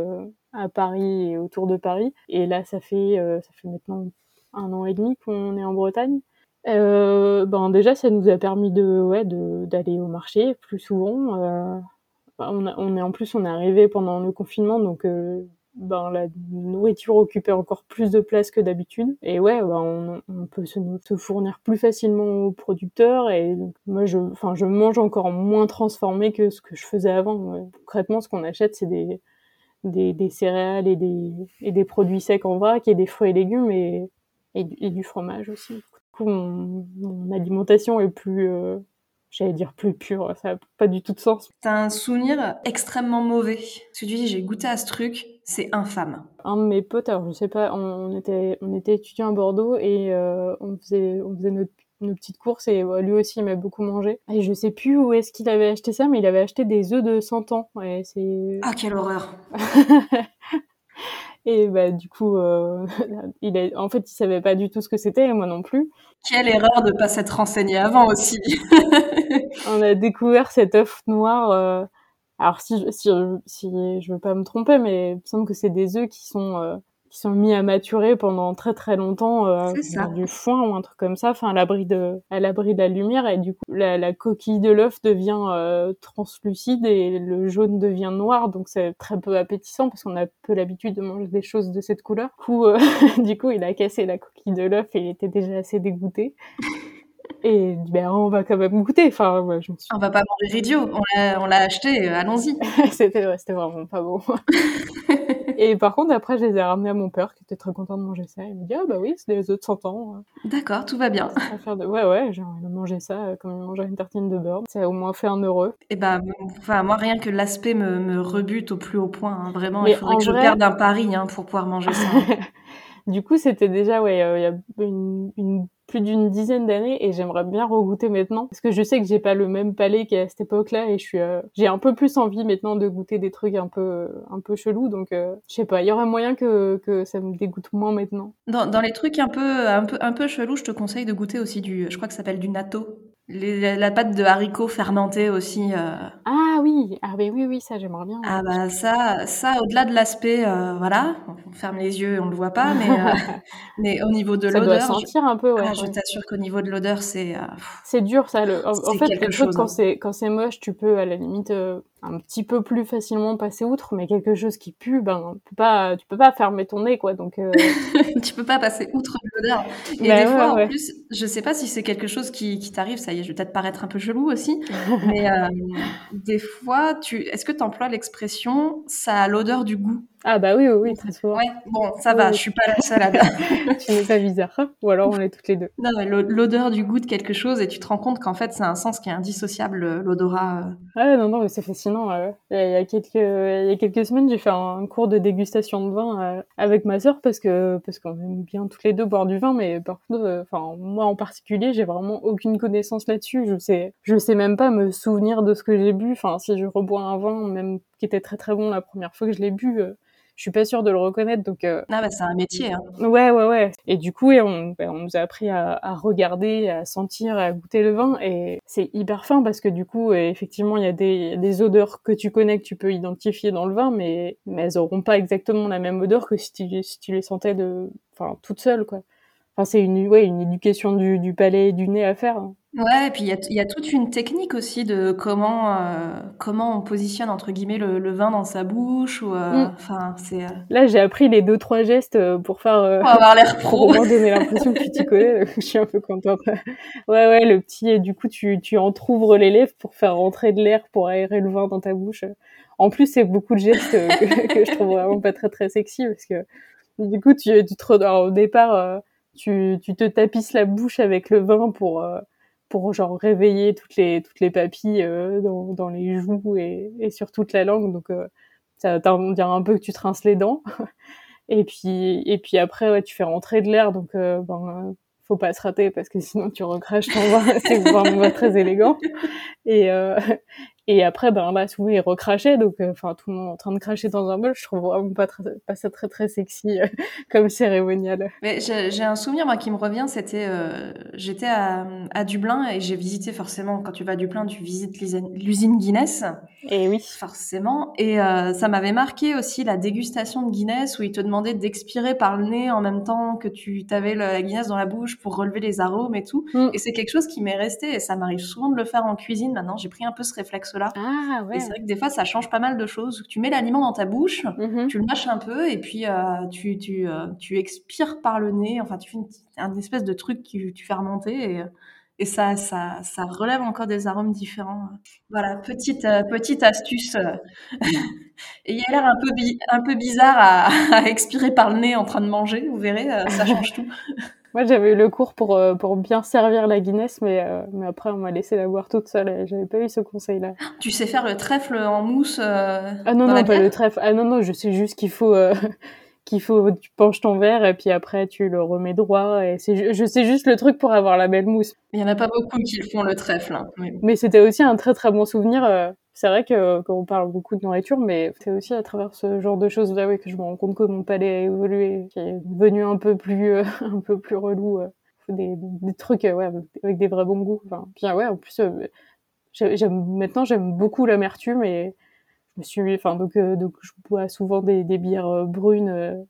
à Paris et autour de Paris. Et là, ça fait ça fait maintenant un an et demi qu'on est en Bretagne. Euh, ben déjà, ça nous a permis de, ouais, d'aller au marché plus souvent. Euh, on, on est en plus on est arrivé pendant le confinement, donc ben, la nourriture occupait encore plus de place que d'habitude. Et ouais, ben, on, peut se, se, fournir plus facilement aux producteurs. Et moi, je, enfin, je mange encore moins transformé que ce que je faisais avant. Concrètement, ce qu'on achète, c'est des, des, des, céréales et des, et des produits secs en vrac et des fruits et légumes et, et du fromage aussi. Coup, mon, mon alimentation est plus, euh, j'allais dire plus pure, ça n'a pas du tout de sens. T'as un souvenir extrêmement mauvais. Parce que tu dis, j'ai goûté à ce truc, c'est infâme. Un de mes potes, alors je sais pas, on, était, on était étudiants à Bordeaux et euh, on faisait, on faisait notre nos petites courses et lui aussi il m'a beaucoup mangé. Et je sais plus où est-ce qu'il avait acheté ça, mais il avait acheté des œufs de 100 ans. C'est... Ah, quelle horreur Et bah du coup, euh, il est, en fait, il savait pas du tout ce que c'était, et moi non plus. Quelle erreur de pas s'être renseigné avant aussi. On a découvert cet œuf noir. Euh... Alors si je, si, si je veux pas me tromper, mais il me semble que c'est des œufs qui sont euh, qui sont mis à maturer pendant très très longtemps euh, dans du foin ou un truc comme ça, enfin à l'abri de à l'abri de la lumière et du coup la, la coquille de l'œuf devient euh, translucide et le jaune devient noir donc c'est très peu appétissant parce qu'on a peu l'habitude de manger des choses de cette couleur. Du coup, euh, du coup il a cassé la coquille de l'œuf et il était déjà assez dégoûté. Et ben, on va quand même goûter. Enfin, ouais, je me suis... On va pas manger idiot. On l'a, on l'a acheté. Allons-y. c'était, ouais, vraiment pas bon. Et par contre, après, je les ai ramenés à mon père, qui était très content de manger ça. Il me dit, ah bah oui, c'est des œufs de 100 ans. D'accord, tout va bien. De... Ouais, ouais, j'ai envie de manger ça euh, comme il mangeait une tartine de beurre. Ça a au moins fait un heureux. Et bah, enfin, moi, rien que l'aspect me, me rebute au plus haut point. Hein. Vraiment, Mais il faudrait que vrai... je perde un pari hein, pour pouvoir manger ça. du coup, c'était déjà, ouais, euh, il y a une, une plus d'une dizaine d'années et j'aimerais bien regoûter maintenant parce que je sais que j'ai pas le même palais qu'à cette époque-là et je suis euh, j'ai un peu plus envie maintenant de goûter des trucs un peu un peu chelous donc euh, je sais pas il y aurait moyen que que ça me dégoûte moins maintenant. Dans, dans les trucs un peu un peu un peu chelous, je te conseille de goûter aussi du je crois que ça s'appelle du natto. Les, la pâte de haricots fermentée aussi. Euh... Ah oui, ah oui, oui, oui, ça j'aimerais bien. Ah bah ça, ça au-delà de l'aspect, euh, voilà, on ferme les yeux, on le voit pas, mais euh, mais au niveau de l'odeur, ça doit sentir je... un peu. Ouais, ah, je t'assure qu'au niveau de l'odeur, c'est. C'est dur ça. Le... En, en fait, quelque chose, quand hein. c'est quand c'est moche, tu peux à la limite un petit peu plus facilement passer outre, mais quelque chose qui pue, ben, tu peux pas, tu peux pas fermer ton nez, quoi. Donc, euh... tu peux pas passer outre l'odeur. Et bah, des ouais, fois, ouais. en plus, je sais pas si c'est quelque chose qui, qui t'arrive, ça y est, je vais peut-être paraître un peu chelou aussi, mais euh, des fois, tu, est-ce que tu emploies l'expression ça a l'odeur du goût? Ah bah oui, oui, oui, très souvent. Ouais, bon, ça va, je suis pas la seule à Tu n'es pas bizarre, ou alors on est toutes les deux. Non, mais l'odeur du goût de quelque chose, et tu te rends compte qu'en fait, c'est un sens qui est indissociable, l'odorat. Ah non, non, mais c'est fascinant. Euh. Il, y a quelques, il y a quelques semaines, j'ai fait un cours de dégustation de vin euh, avec ma sœur, parce que parce qu'on aime bien toutes les deux boire du vin, mais par contre, euh, enfin, moi en particulier, j'ai vraiment aucune connaissance là-dessus. Je sais, je sais même pas me souvenir de ce que j'ai bu. Enfin, si je rebois un vin, même qui était très très bon la première fois que je l'ai bu, je suis pas sûre de le reconnaître. Donc, euh... ah bah c'est un métier. Hein. Ouais, ouais, ouais. Et du coup, on, bah, on nous a appris à, à, regarder, à sentir, à goûter le vin, et c'est hyper fin parce que du coup, effectivement, il y a des, des odeurs que tu connais que tu peux identifier dans le vin, mais, mais elles auront pas exactement la même odeur que si tu, si tu les sentais de, enfin, toute seule, quoi. Enfin, c'est une, ouais, une éducation du, du palais et du nez à faire. Ouais, et puis il y a, y a, toute une technique aussi de comment euh, comment on positionne entre guillemets le, le vin dans sa bouche ou euh, Mm. enfin c'est euh, Là, j'ai appris les deux trois gestes euh, pour faire euh, pour avoir l'air pour pro. vraiment donner l'impression que tu t'y connais. Je suis un peu contente. Ouais, ouais, le petit et du coup tu tu entrouvres les lèvres pour faire rentrer de l'air pour aérer le vin dans ta bouche. En plus, c'est beaucoup de gestes que, que je trouve vraiment pas très très sexy parce que du coup tu tu te alors, au départ tu tu te tapisses la bouche avec le vin pour pour genre réveiller toutes les toutes les papilles euh, dans, dans les joues et, et sur toute la langue. Donc euh, ça on dirait un peu que tu rinces les dents. Et puis et puis après ouais tu fais rentrer de l'air. Donc euh, ben faut pas se rater parce que sinon tu recraches ton vin. C'est vraiment très élégant. Et euh, et après ben là souvent il recrachait donc enfin tout le monde en train de cracher dans un bol. Je trouve vraiment pas très, pas ça très très sexy comme cérémonial. Mais j'ai un souvenir moi qui me revient c'était euh, j'étais à, à Dublin et j'ai visité forcément quand tu vas à Dublin tu visites l'usine Guinness Et oui. Forcément. Et euh, ça m'avait marqué aussi la dégustation de Guinness où ils te demandaient d'expirer par le nez en même temps que tu avais la Guinness dans la bouche pour relever les arômes et tout. Mm. Et c'est quelque chose qui m'est resté et ça m'arrive souvent de le faire en cuisine. Maintenant, j'ai pris un peu ce réflexe-là. Ah Et c'est vrai que des fois, ça change pas mal de choses. Tu mets l'aliment dans ta bouche, Mhm. tu le mâches un peu et puis euh, tu, tu, euh, tu expires par le nez. Enfin, tu fais une, un espèce de truc que tu fais remonter et, et ça, ça, ça relève encore des arômes différents. Voilà, petite, euh, petite astuce. euh. et il a l'air un peu, un peu bizarre à, à expirer par le nez en train de manger. Vous verrez, euh, ça change tout. Moi, j'avais eu le cours pour, euh, pour bien servir la Guinness, mais, mais après, on m'a laissé la boire toute seule et j'avais pas eu ce conseil-là. Tu sais faire le trèfle en mousse Ah non, non, pas le trèfle. Ah non, non, je sais juste qu'il faut, qu'il faut, tu penches ton verre et puis après, tu le remets droit. Et c'est, je sais juste le truc pour avoir la belle mousse. Il y en a pas beaucoup qui font le trèfle. hein. Mais- Mais c'était aussi un très très bon souvenir. euh, C'est vrai que quand on parle beaucoup de nourriture, mais c'est aussi à travers ce genre de choses là oui, que je me rends compte que mon palais a évolué, qui est devenu un peu plus euh, un peu plus relou. euh, des, des trucs euh, ouais, avec- des vrais bons goûts. Enfin, puis ouais, en plus, euh, j'ai- j'aime maintenant j'aime beaucoup l'amertume et je me suis, enfin donc euh, donc je bois souvent des, des bières euh, brunes. euh,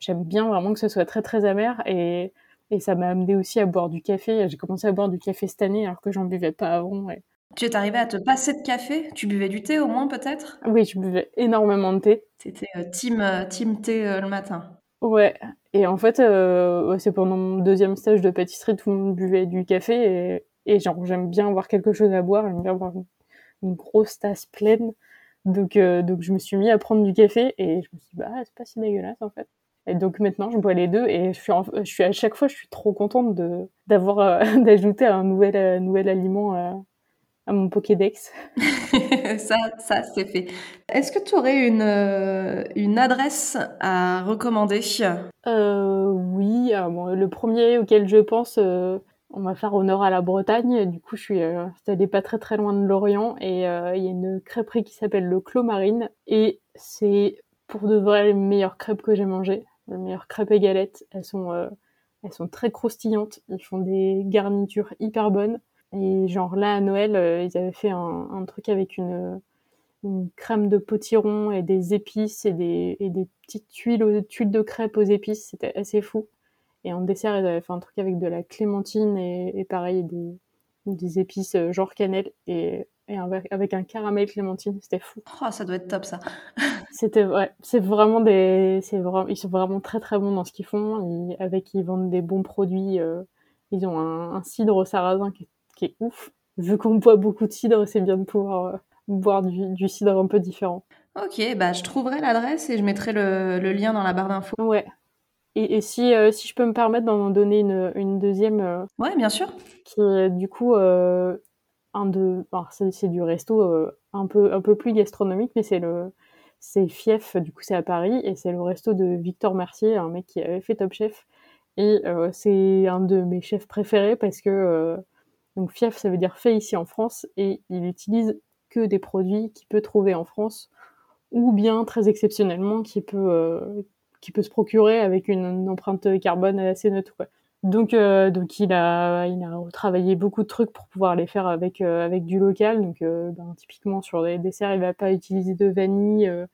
J'aime bien vraiment que ce soit très très amer et et ça m'a amené aussi à boire du café. J'ai commencé à boire du café cette année alors que j'en buvais pas avant. et- Tu es arrivé à te passer de café? Tu buvais du thé au moins peut-être? Oui, je buvais énormément de thé. C'était team, team thé euh, le matin. Ouais. Et en fait, euh, c'est pendant mon deuxième stage de pâtisserie, tout le monde buvait du café et, et genre j'aime bien avoir quelque chose à boire, j'aime bien avoir une, une grosse tasse pleine. Donc, euh, donc je me suis mis à prendre du café et je me suis dit, bah, c'est pas si dégueulasse en fait. Et donc maintenant, je bois les deux et je suis, en- je suis à chaque fois, je suis trop contente de d'avoir euh, d'ajouter un nouvel euh, nouvel aliment à, à mon Pokédex. ça, ça c'est fait. Est-ce que tu aurais une, une adresse à recommander? Oui, euh, bon, le premier auquel je pense, on va faire honneur à la Bretagne. Du coup, je suis euh, pas très très loin de Lorient et euh, il y a une crêperie qui s'appelle le Clos Marine et c'est pour de vrai les meilleures crêpes que j'ai mangées. Les meilleures crêpes et galettes. Elles sont, euh, elles sont très croustillantes. Ils font des garnitures hyper bonnes. Et genre là, à Noël, euh, ils avaient fait un, truc avec une, une crème de potiron et des épices et des, et des petites tuiles, tuiles de crêpes aux épices. C'était assez fou. Et en dessert, ils avaient fait un truc avec de la clémentine et, et pareil, des, des épices euh, genre cannelle et, et avec, avec un caramel clémentine. C'était fou. Oh, ça doit être top ça. C'était ouais, c'est vraiment des, c'est vraiment, ils sont vraiment très très bons dans ce qu'ils font. Ils, avec, ils vendent des bons produits. euh, ils ont un, un cidre au sarrasin qui est, qui est ouf. Vu qu'on boit beaucoup de cidre, c'est bien de pouvoir euh, boire du, du cidre un peu différent. Ok, bah je trouverai l'adresse et je mettrai le, le lien dans la barre d'infos. Ouais. Et, et si, euh, si je peux me permettre d'en donner une, une deuxième, euh, Ouais, bien sûr. qui est du coup euh, un de, alors c'est, du resto un peu un peu plus gastronomique, mais c'est le c'est Fief, du coup c'est à Paris et c'est le resto de Victor Mercier, un mec qui avait fait Top Chef et c'est un de mes chefs préférés parce que donc Fief ça veut dire fait ici en France et il utilise que des produits qu'il peut trouver en France ou bien très exceptionnellement qui peut qui peut se procurer avec une, empreinte carbone assez neutre quoi. Donc, euh, donc il a, il a travaillé beaucoup de trucs pour pouvoir les faire avec euh, avec du local. Donc, euh, ben, typiquement sur les desserts, il va pas utiliser de vanille. euh,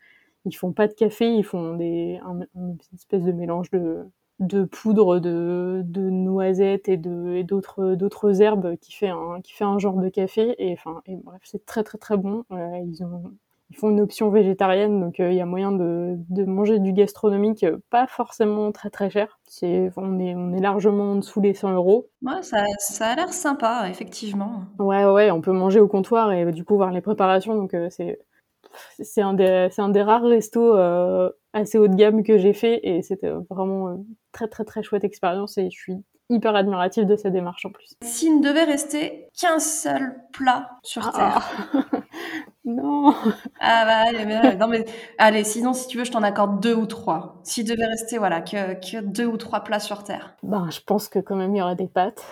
ils font pas de café, ils font des un- une espèce de mélange de de poudre de, de noisettes et de et d'autres d'autres herbes qui fait un qui fait un genre de café. Et enfin, et bref, c'est très très très bon. Euh, ils ont ils font une option végétarienne, donc euh, il y a moyen de, de manger du gastronomique, euh, pas forcément très très cher. C'est, on est, on est largement en dessous les 100 euros. Ouais, ça, ça a l'air sympa, effectivement. Ouais, ouais, on peut manger au comptoir et du coup voir les préparations, donc euh, c'est, c'est un des, c'est un des rares restos assez haut de gamme que j'ai fait et c'était vraiment une très très très chouette expérience et je suis hyper admirative de sa démarche en plus. S'il ne devait rester qu'un seul plat sur Terre. Ah. non. Ah bah allez, mais, non mais allez, sinon si tu veux, je t'en accorde deux ou trois. S'il devait rester voilà que, que deux ou trois plats sur Terre. Ben, je pense que quand même il y aura des pâtes.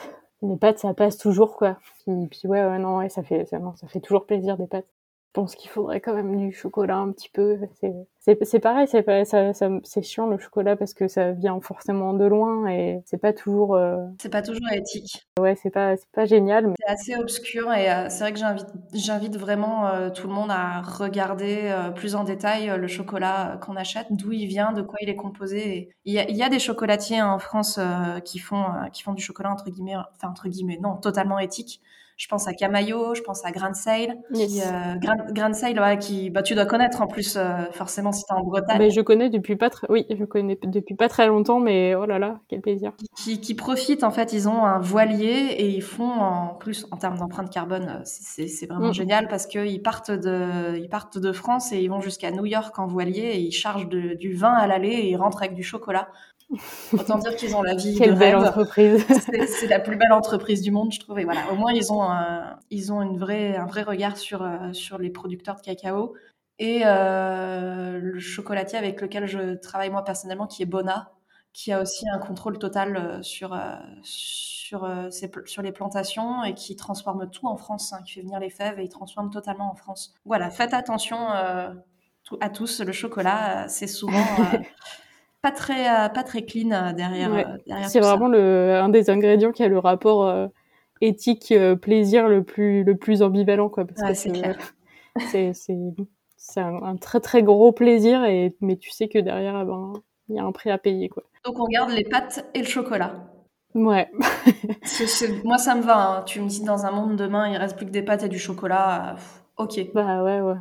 Les pâtes, ça passe toujours quoi. Puis, puis ouais, ouais, non, ouais, ça fait, ça, non, ça fait toujours plaisir des pâtes. pense qu'il faudrait quand même du chocolat un petit peu. C'est pareil, c'est ça, ça c'est chiant le chocolat parce que ça vient forcément de loin et c'est pas toujours. Euh, c'est pas toujours éthique. Ouais, c'est pas c'est pas génial. C'est assez obscur et euh, c'est vrai que j'invite j'invite vraiment euh, tout le monde à regarder plus en détail le chocolat qu'on achète, d'où il vient, de quoi il est composé. Il y a, il y a des chocolatiers en France qui font qui font du chocolat entre guillemets, enfin entre guillemets, non, totalement éthique. Je pense à Camayo, je pense à Grand Sale. Qui, euh, Grand, Sale, qui, bah, tu dois connaître en plus, forcément, si tu es en Bretagne. Mais je connais depuis pas très, oui, je connais depuis pas très longtemps, mais oh là là, quel plaisir. Qui, qui profitent, en fait, ils ont un voilier et ils font, en plus, en termes d'empreinte carbone, euh, c'est vraiment mm. génial parce qu'ils partent de, ils partent de France et ils vont jusqu'à New York en voilier et ils chargent du vin à l'aller et ils rentrent avec du chocolat. Autant dire qu'ils ont la vie Quelle de belle entreprise. c'est la plus belle entreprise du monde, je trouve. Et voilà, au moins ils ont un, ils ont une vraie, un vrai regard sur euh, sur les producteurs de cacao et euh, le chocolatier avec lequel je travaille moi personnellement, qui est Bona, qui a aussi un contrôle total euh, sur sur sur les plantations et qui transforme tout en France, hein, qui fait venir les fèves et il transforme totalement en France. Voilà, faites attention à tous. Le chocolat, c'est souvent pas très euh, pas très clean euh, derrière, euh, derrière c'est vraiment le un des ingrédients qui a le rapport éthique plaisir le plus le plus ambivalent quoi parce c'est clair c'est c'est un, très très gros plaisir et mais tu sais que derrière eh ben il y a un prix à payer quoi donc on garde les pâtes et le chocolat ouais moi ça me va hein. tu me dis dans un monde demain il reste plus que des pâtes et du chocolat Ok. Bah ouais, ouais.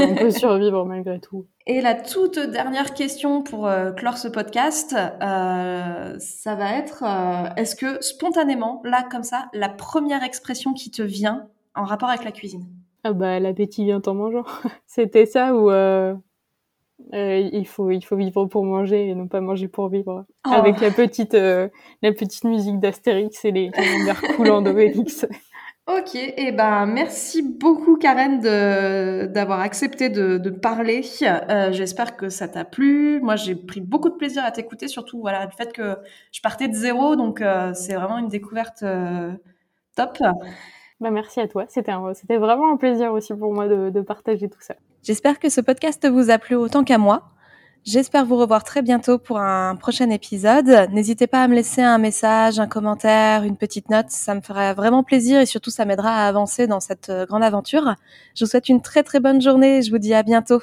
On peut, survivre malgré tout. Et la toute dernière question pour euh, clore ce podcast, euh, ça va être euh, est-ce que spontanément, là comme ça, la première expression qui te vient en rapport avec la cuisine? Ah bah l'appétit vient en mangeant. C'était ça ou il faut il faut vivre pour manger et non pas manger pour vivre. Oh. Avec la petite la petite musique d'Astérix et les commentaires coulants d'Obélix. Ok, et eh ben merci beaucoup Karen d'avoir accepté de, de parler. Euh, J'espère que ça t'a plu. Moi, j'ai pris beaucoup de plaisir à t'écouter, surtout voilà le fait que je partais de zéro, donc euh, c'est vraiment une découverte euh, top. Bah, merci à toi. C'était vraiment un plaisir aussi pour moi de, de partager tout ça. J'espère que ce podcast vous a plu autant qu'à moi. J'espère vous revoir très bientôt pour un prochain épisode. N'hésitez pas à me laisser un message, un commentaire, une petite note. Ça me ferait vraiment plaisir et surtout ça m'aidera à avancer dans cette euh, grande aventure. Je vous souhaite une très très bonne journée je vous dis à bientôt.